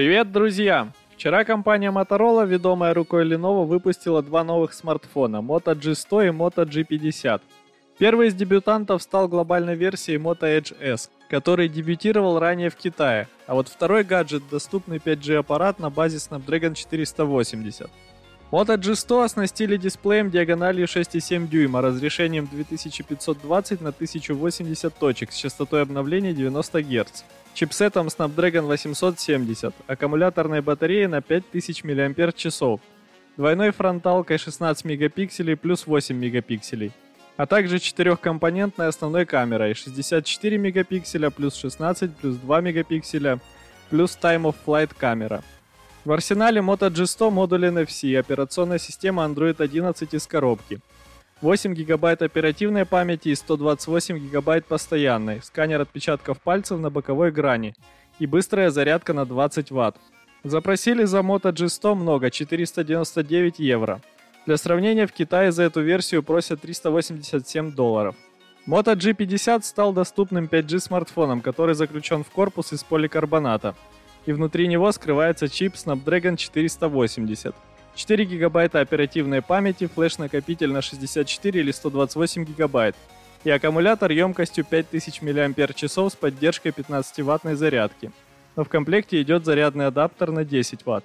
Привет, друзья! Вчера компания Motorola, ведомая рукой Lenovo, выпустила два новых смартфона Moto G100 и Moto G50. Первый из дебютантов стал глобальной версией Moto Edge S, который дебютировал ранее в Китае, а вот второй гаджет – доступный 5G аппарат на базе Snapdragon 480. Moto G100 оснастили дисплеем диагональю 6,7 дюйма, разрешением 2520 на 1080 точек с частотой обновления 90 Гц, чипсетом Snapdragon 870, аккумуляторной батареей на 5000 мАч, двойной фронталкой 16 мегапикселей плюс 8 мегапикселей, а также четырехкомпонентной основной камерой 64 мегапикселя плюс 16 плюс 2 мегапикселя плюс Time of Flight камера – в арсенале Moto G100 модуль NFC, операционная система Android 11 из коробки. 8 гигабайт оперативной памяти и 128 гигабайт постоянной, сканер отпечатков пальцев на боковой грани и быстрая зарядка на 20 Вт. Запросили за Moto G100 много, 499 евро. Для сравнения, в Китае за эту версию просят 387 долларов. Moto G50 стал доступным 5G смартфоном, который заключен в корпус из поликарбоната – и внутри него скрывается чип Snapdragon 480. 4 гигабайта оперативной памяти, флеш-накопитель на 64 или 128 гигабайт и аккумулятор емкостью 5000 мАч с поддержкой 15-ваттной зарядки. Но в комплекте идет зарядный адаптер на 10 Вт.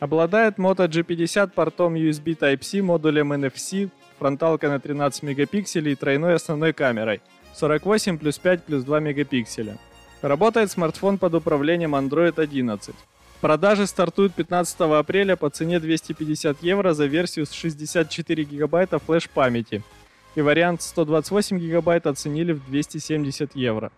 Обладает Moto G50 портом USB Type-C, модулем NFC, фронталка на 13 мегапикселей и тройной основной камерой 48 плюс 5 плюс 2 мегапикселя. Работает смартфон под управлением Android 11. Продажи стартуют 15 апреля по цене 250 евро за версию с 64 гигабайта флеш-памяти. И вариант 128 гигабайт оценили в 270 евро.